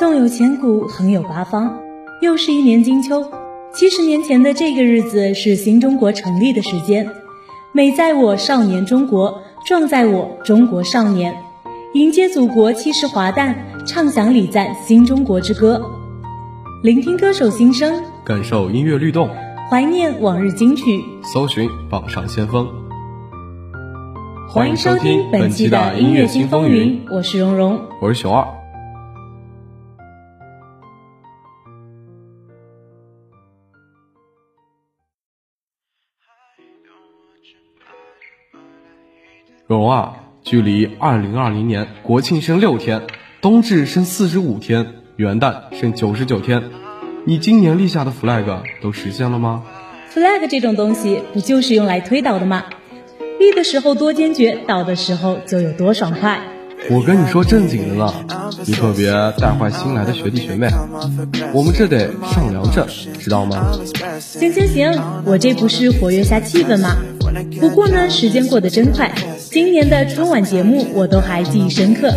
纵有千古，横有八方。又是一年金秋，七十年前的这个日子是新中国成立的时间。美在我少年中国，壮在我中国少年。迎接祖国七十华诞，唱响礼赞新中国之歌。聆听歌手心声，感受音乐律动，怀念往日金曲，搜寻榜上先锋。欢迎收听本期的音乐新风云，我是蓉蓉，我是熊二。蓉啊，距离二零二零年国庆剩六天，冬至剩四十五天，元旦剩九十九天，你今年立下的 flag 都实现了吗？flag 这种东西不就是用来推倒的吗？立的时候多坚决，倒的时候就有多爽快。我跟你说正经的呢，你可别带坏新来的学弟学妹，我们这得上梁正，知道吗？行行行，我这不是活跃下气氛吗？不过呢，时间过得真快，今年的春晚节目我都还记忆深刻，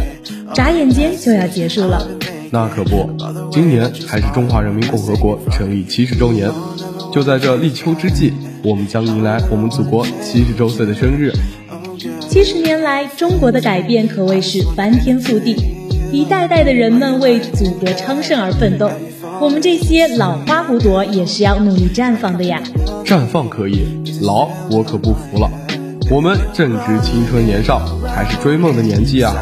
眨眼间就要结束了。那可不，今年还是中华人民共和国成立七十周年，就在这立秋之际，我们将迎来我们祖国七十周岁的生日。七十年来，中国的改变可谓是翻天覆地，一代代的人们为祖国昌盛而奋斗，我们这些老花骨朵也是要努力绽放的呀。绽放可以，老我可不服了。我们正值青春年少，还是追梦的年纪啊！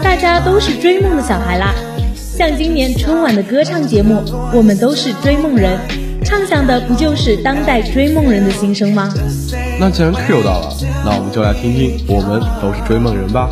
大家都是追梦的小孩啦。像今年春晚的歌唱节目，我们都是追梦人，唱响的不就是当代追梦人的心声吗？那既然 Q 到了，那我们就来听听，我们都是追梦人吧。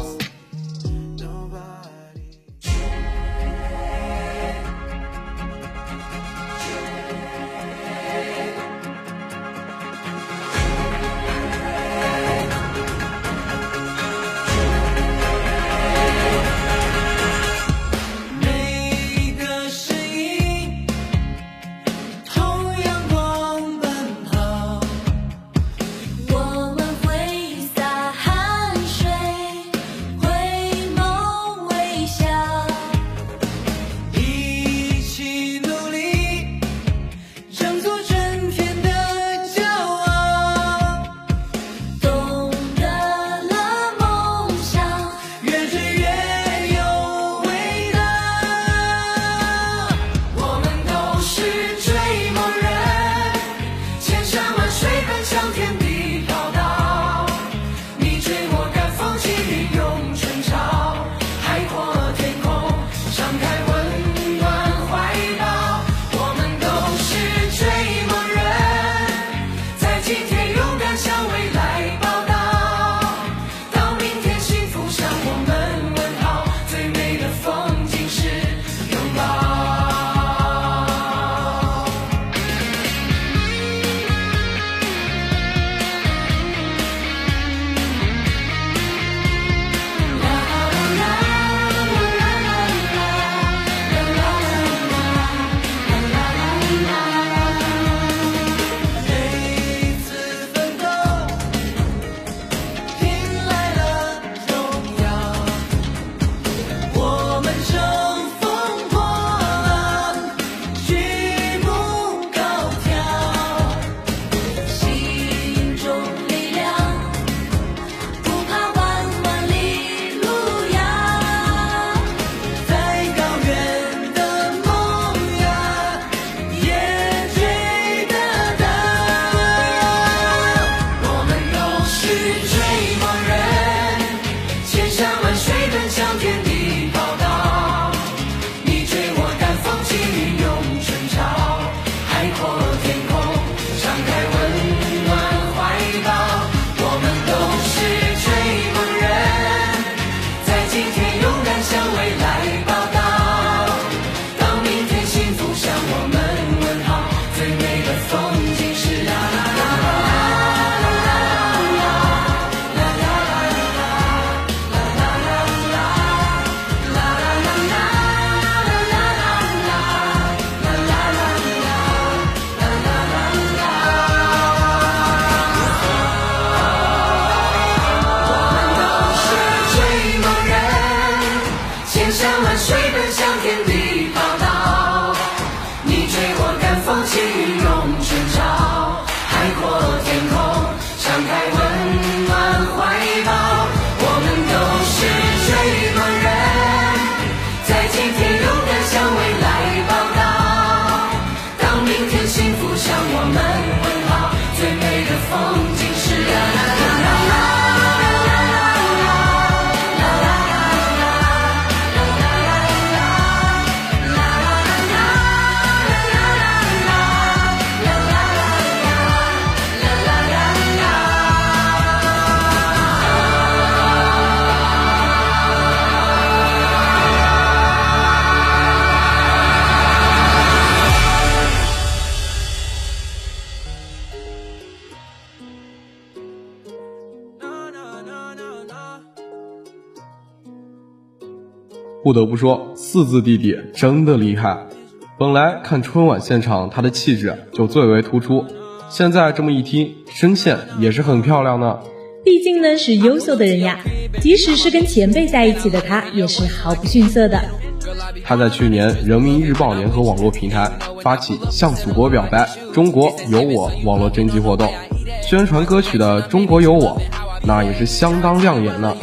不得不说，四字弟弟真的厉害。本来看春晚现场，他的气质就最为突出，现在这么一听，声线也是很漂亮呢。毕竟呢是优秀的人呀，即使是跟前辈在一起的他，也是毫不逊色的。他在去年人民日报联合网络平台发起向祖国表白“中国有我”网络征集活动，宣传歌曲的“中国有我”，那也是相当亮眼呢。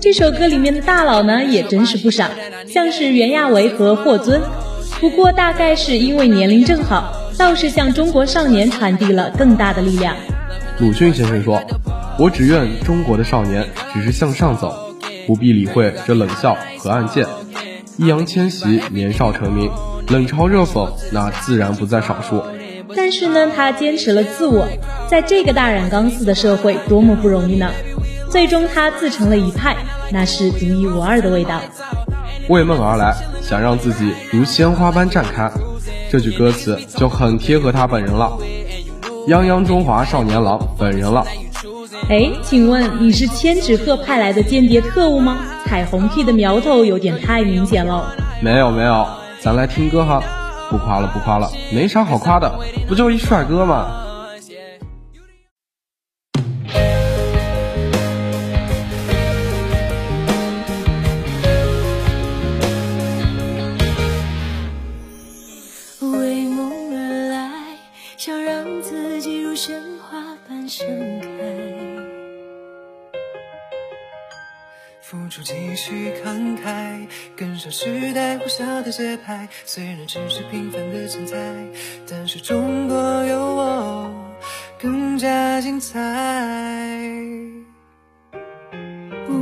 这首歌里面的大佬呢也真是不少，像是袁娅维和霍尊。不过大概是因为年龄正好，倒是向中国少年传递了更大的力量。鲁迅先生说：“我只愿中国的少年只是向上走，不必理会这冷笑和暗箭。”易烊千玺年少成名，冷嘲热讽那自然不在少数。但是呢，他坚持了自我，在这个大染缸似的社会，多么不容易呢？最终他自成了一派，那是独一无二的味道。为梦而来，想让自己如鲜花般绽开，这句歌词就很贴合他本人了。泱泱中华少年郎本人了。哎，请问你是千纸鹤派来的间谍特务吗？彩虹屁的苗头有点太明显了。没有没有，咱来听歌哈。不夸了不夸了，没啥好夸的，不就一帅哥吗？节拍虽然只是平凡的存在，但是中国有我更加精彩。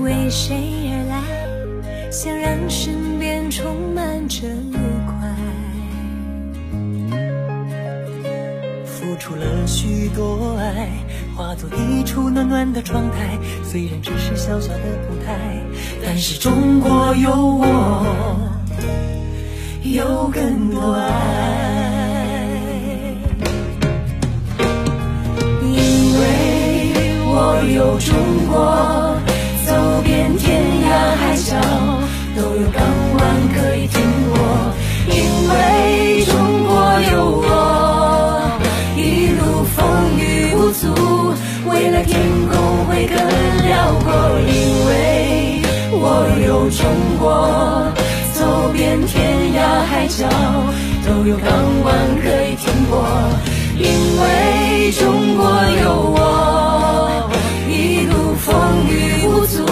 为谁而来？想让身边充满着愉快。付出了许多爱，化作一处暖暖的窗台。虽然只是小小的舞台，但是中国有我。有更多爱，因为我有中国，走遍天涯海角都有港湾可以停泊。因为中国有我，一路风雨无阻，未来天空有中国走遍天涯海角都有港湾可以停泊因为中国有我一路风雨无阻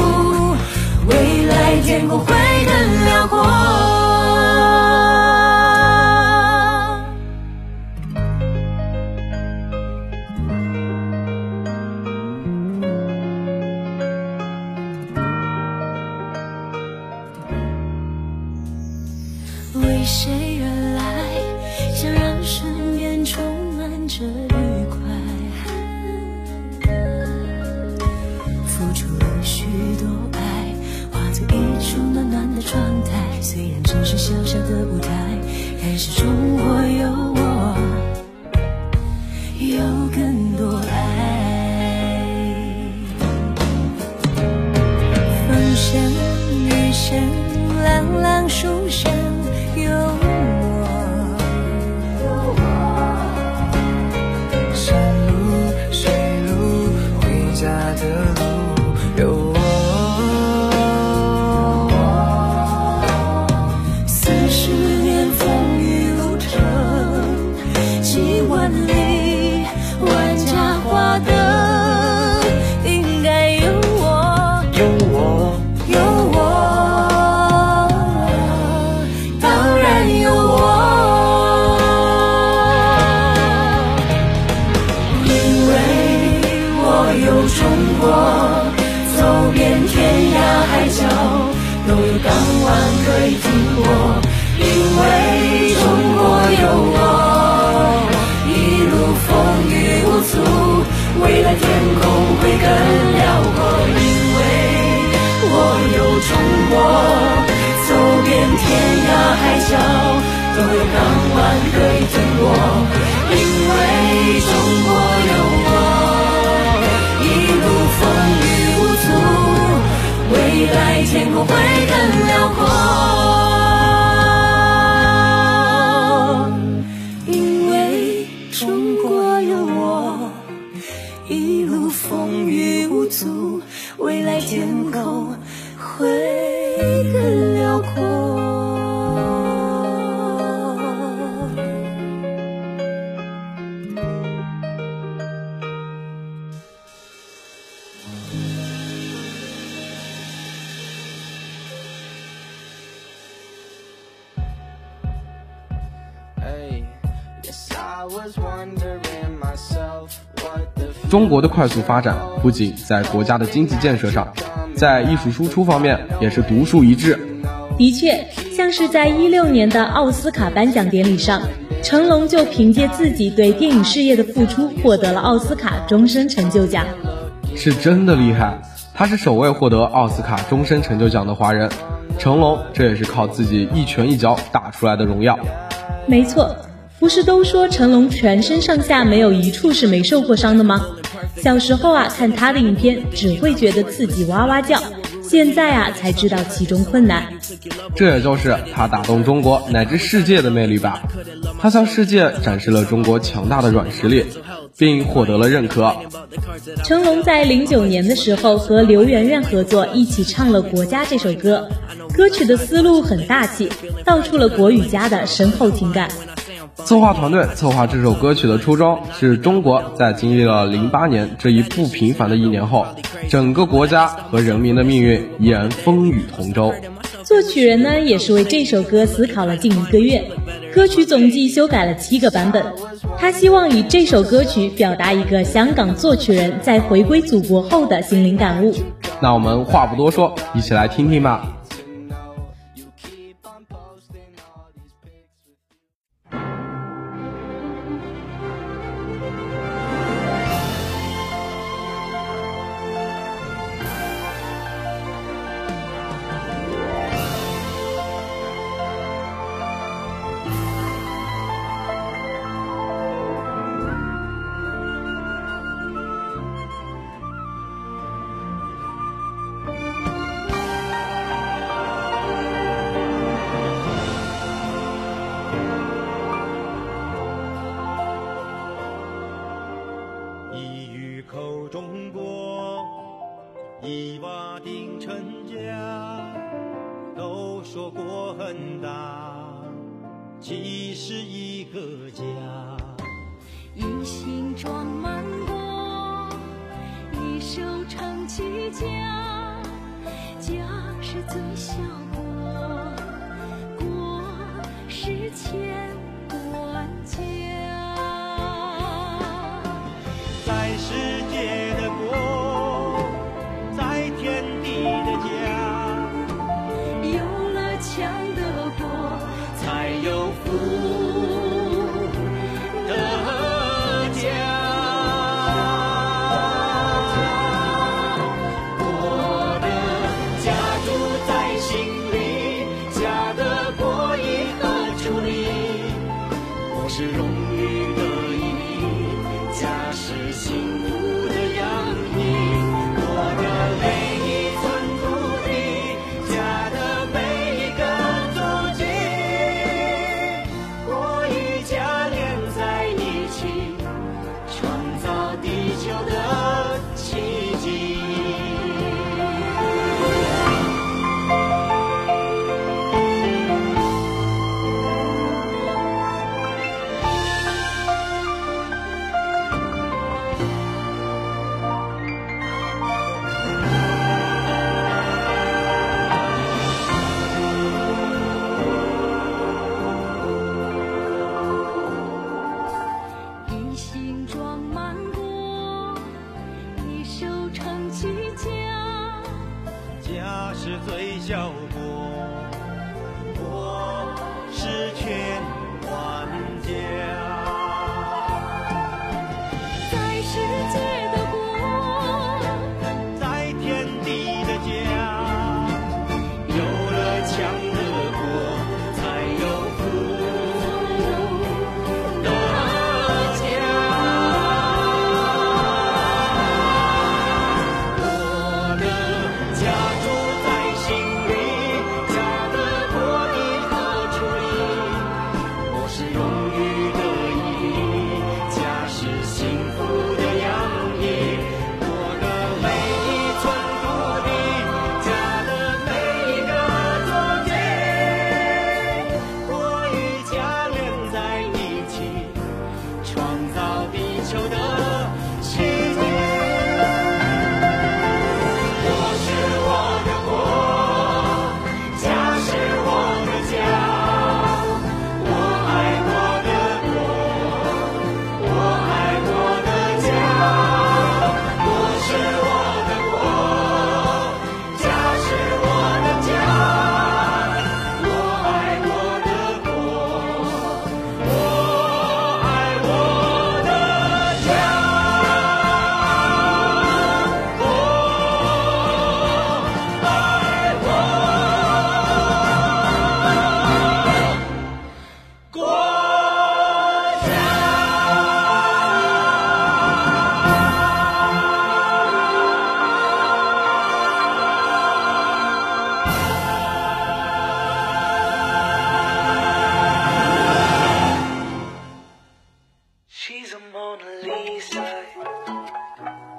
未来天空会更辽阔。开始说。有中国。走遍天涯海角，都有港湾可以停泊。因为中国有我，一路风雨无阻，未来天空会更辽阔。因为我有中国。走遍天涯海角都有港湾可以停泊，不会更辽阔。中国的快速发展不仅在国家的经济建设上，在艺术输出方面也是独树一帜。的确，像是在一六年的奥斯卡颁奖典礼上，成龙就凭借自己对电影事业的付出，获得了奥斯卡终身成就奖。是真的厉害，他是首位获得奥斯卡终身成就奖的华人。成龙这也是靠自己一拳一脚打出来的荣耀。没错。不是都说成龙全身上下没有一处是没受过伤的吗？小时候啊，看他的影片只会觉得刺激哇哇叫，现在啊才知道其中困难。这也就是他打动中国乃至世界的魅力吧。他向世界展示了中国强大的软实力，并获得了认可。成龙在零九年的时候和刘媛媛合作，一起唱了《国家》这首歌，歌曲的思路很大气，道出了国与家的深厚情感。策划团队策划这首歌曲的初衷是中国在经历了零八年这一不平凡的一年后，整个国家和人民的命运依然风雨同舟。作曲人呢，也是为这首歌思考了近一个月，歌曲总计修改了七个版本。他希望以这首歌曲表达一个香港作曲人在回归祖国后的心灵感悟。那我们话不多说，一起来听听吧。起家，家是最小国，国是千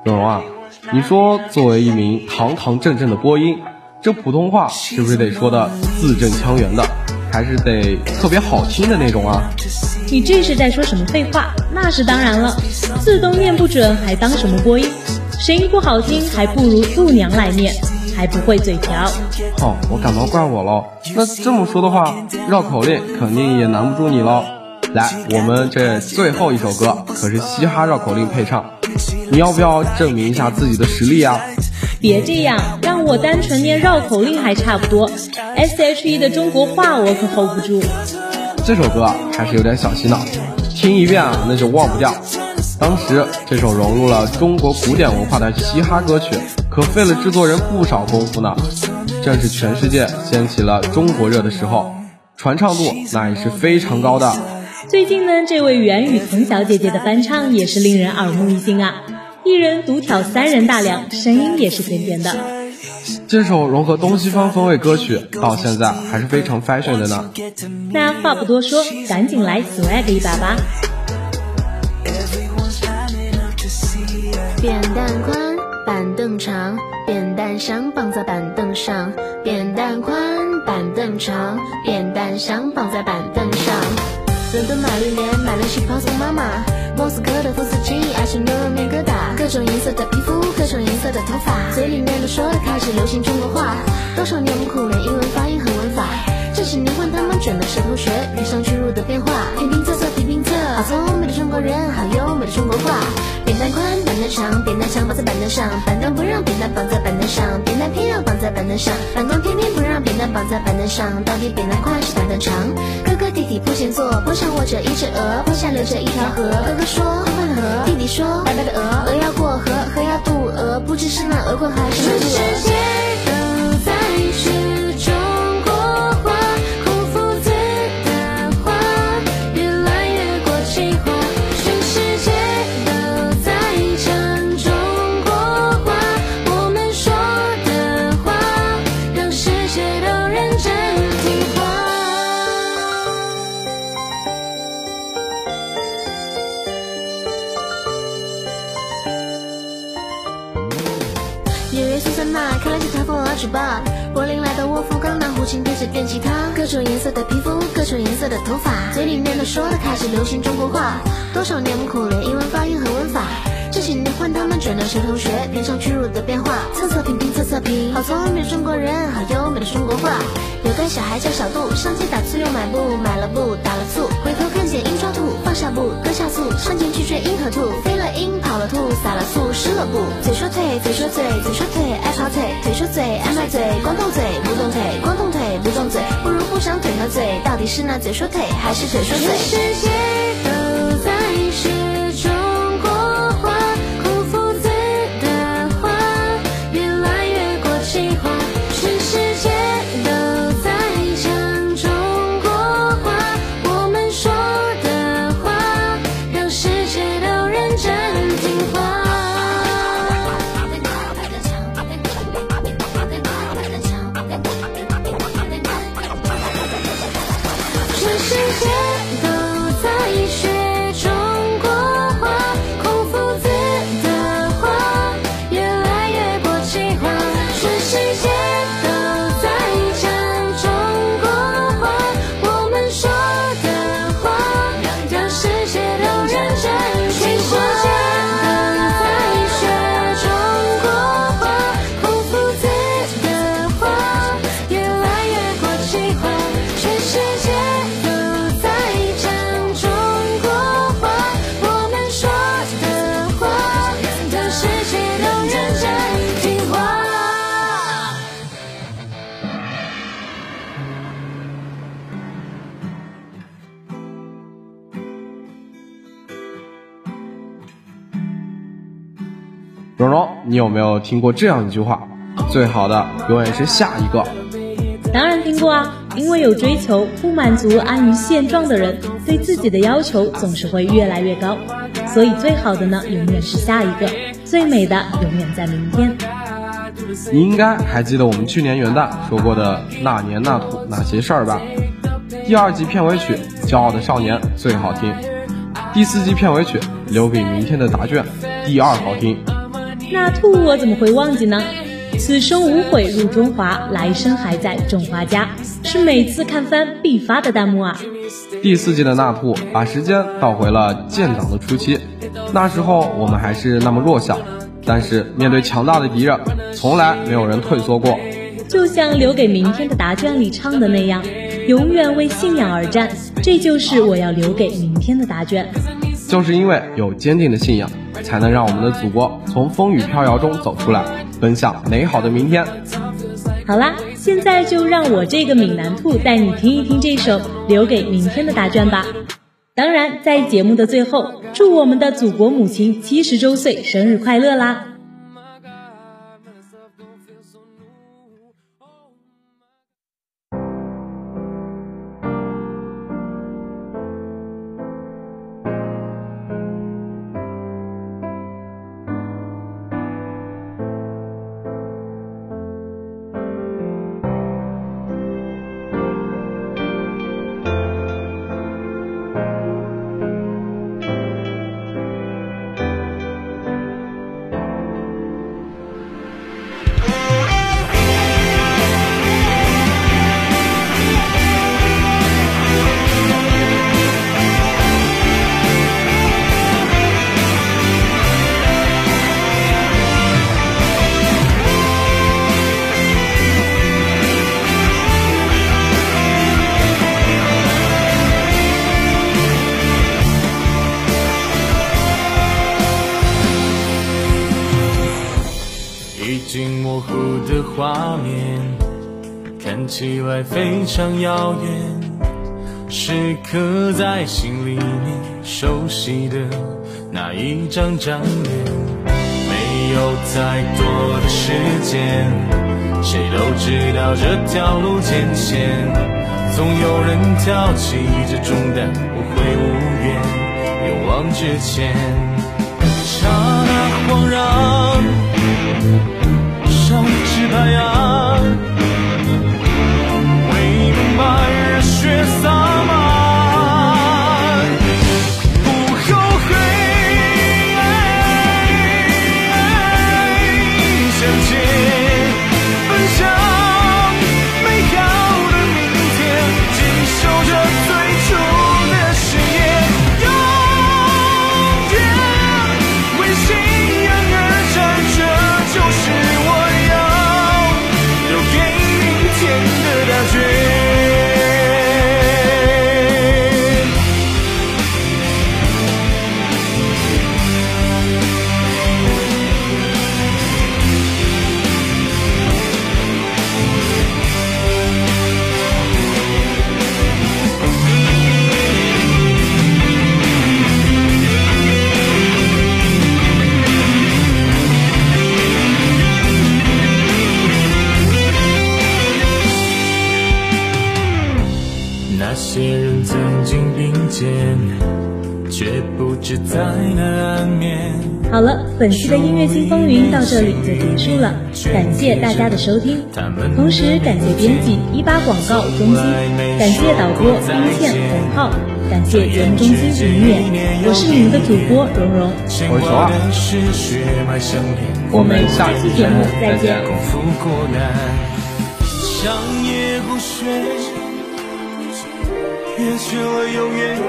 蓉蓉啊，你说作为一名堂堂正正的播音，这普通话是不是得说的字正腔圆的，还是得特别好听的那种啊？你这是在说什么废话？那是当然了，字都念不准，还当什么播音？声音不好听，还不如度娘来念，还不会嘴瓢。哦，我感冒怪我喽。那这么说的话，绕口令肯定也难不住你喽。来，我们这最后一首歌可是嘻哈绕口令配唱，你要不要证明一下自己的实力啊？别这样，让我单纯念绕口令还差不多，S H E 的中国话我可 hold 不住。这首歌还是有点小洗脑，听一遍啊那就忘不掉。当时这首融入了中国古典文化的嘻哈歌曲，可费了制作人不少功夫呢。正是全世界掀起了中国热的时候，传唱度那也是非常高的。最近呢，这位袁雨桐小姐姐的翻唱也是令人耳目一新啊，一人独挑三人大梁，声音也是甜甜的。这首融合东西方风味歌曲，到现在还是非常 fashion 的呢。那话不多说，赶紧来 swag 一把吧。扁担宽，板凳长，扁担箱绑在板凳上。扁担宽，板凳长，扁担箱绑在板凳上。伦敦玛丽莲买了旗袍送妈妈，莫斯科的夫斯基爱吃牛肉面疙瘩。各种颜色的皮肤，各种颜色的头发，嘴里面都说的开始流行中国话。多少年不苦练英文发音和文法，这几年换他们卷的舌头学，遇上巨入的变化。拼拼凑凑，拼拼凑，好聪明的中国人，好优美的中国话。扁担宽，板凳长，扁担长绑在板凳上，板凳不让扁担绑在板凳上，扁担偏要绑在板凳上，板凳偏偏不让扁担绑在板凳上。到底扁担宽是板凳长？哥哥弟弟坡前坐，坡上卧着一只鹅，坡下流着一条河。哥哥说宽宽的河，弟弟说白白的鹅，鹅要过河，河要渡鹅，不知是那鹅困还是渡鹅。去吧，柏林来的沃夫冈拿胡琴对着电吉他，各种颜色的皮肤，各种颜色的头发，嘴里面的说的开始流行中国话。多少年不苦练英文发音和文法，这几年换他们转的舌头学，拼上屈辱的变化，测测评评测测评，好聪明的中国人，好优美的中国话。有个小孩叫小杜，上街打醋又买布，买了布打了醋，回头看见鹰抓兔，放下布搁下醋，上前去追鹰和兔，飞了鹰跑了兔，撒了醋湿了布。嘴说腿，嘴说嘴，嘴说腿爱跑腿，腿说嘴爱卖嘴，光动嘴不动腿，光动腿不动嘴，不如不长腿和嘴，到底是那嘴说腿还是腿说嘴？全世界蓉蓉，你有没有听过这样一句话？最好的永远是下一个。当然听过啊，因为有追求，不满足安于现状的人，对自己的要求总是会越来越高。所以最好的呢，永远是下一个；最美的永远在明天。你应该还记得我们去年元旦说过的那年那土那些事儿吧？第二季片尾曲《骄傲的少年》最好听，第四季片尾曲《留给明天的答卷》第二好听，那兔我怎么会忘记呢？此生无悔入中华，来生还在种花家，是每次看番必发的弹幕啊！第四季的那兔把时间倒回了建党的初期，那时候我们还是那么弱小，但是面对强大的敌人，从来没有人退缩过。就像留给明天的答卷里唱的那样，永远为信仰而战，这就是我要留给明天的答卷。就是因为有坚定的信仰，才能让我们的祖国从风雨飘摇中走出来，奔向美好的明天。好啦，现在就让我这个闽南兔带你听一听这首《留给明天的答卷》吧。当然，在节目的最后，祝我们的祖国母亲七十周岁生日快乐啦！常遥远，是刻在心里面熟悉的那一张张脸。没有再多的时间，谁都知道这条路艰险，总有人挑起这重担，不会无怨，勇往直前。刹那恍然。太阳，为热本期的音乐新风云到这里就结束了，感谢大家的收听，同时感谢编辑一八广告中心，感谢导播冰倩洪浩，感谢节目中心林远，我是你们的主播蓉蓉，我是二，我们下期节目再见。越去了永远，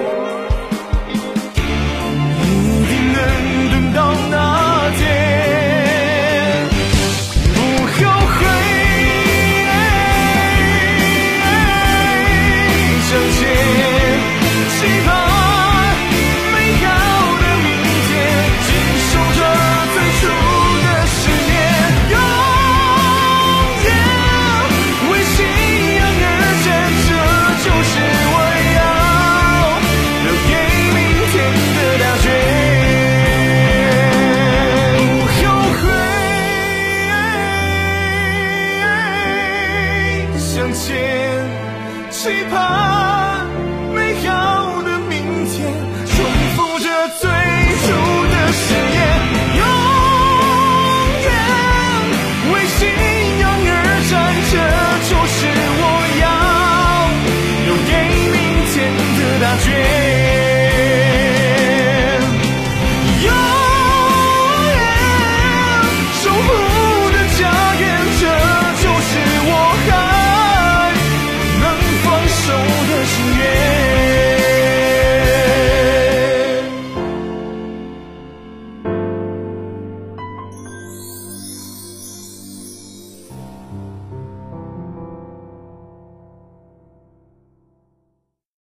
一定能等到那天，前，期盼。